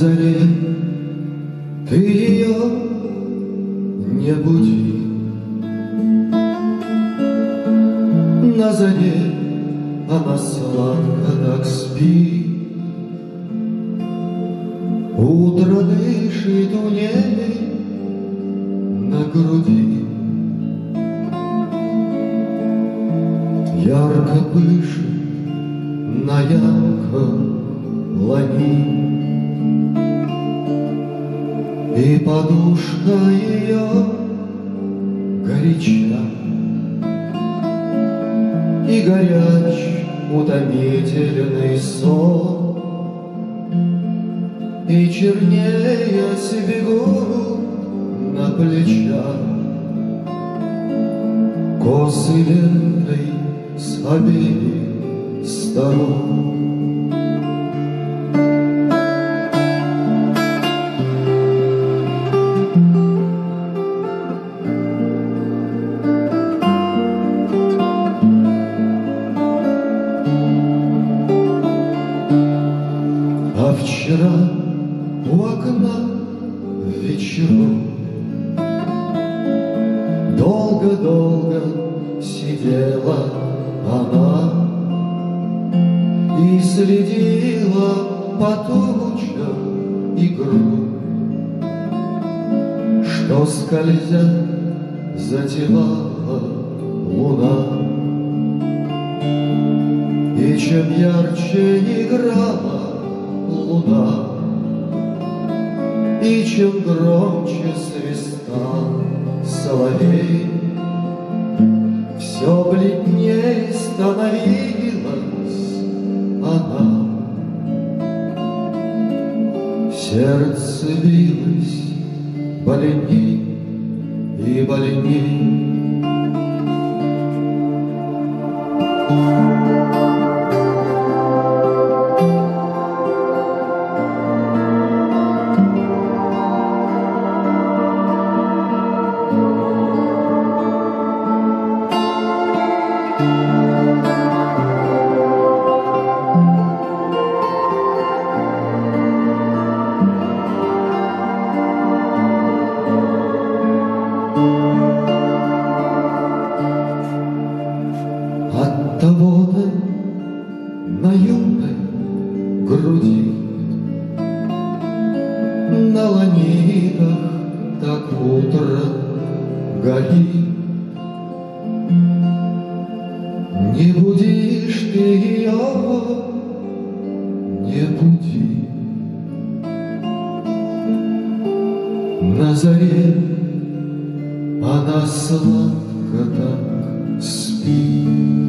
заре ты ее не буди. На заре она сладко так спит. Утро дышит у ней на груди. Ярко пышет на ярком лани. И подушка ее горяча, И горяч утомительный сон, И чернее бегут на плечах Косы лентой с обеих сторон. У окна вечером. Долго-долго сидела она И следила по тучам игру. Что скользя затевала луна И чем ярче свистал соловей, Все бледней становилась она. Сердце билось больней и больней, На ланитах так утро горит. Не будешь ты ее, не буди. На заре она сладко так спит.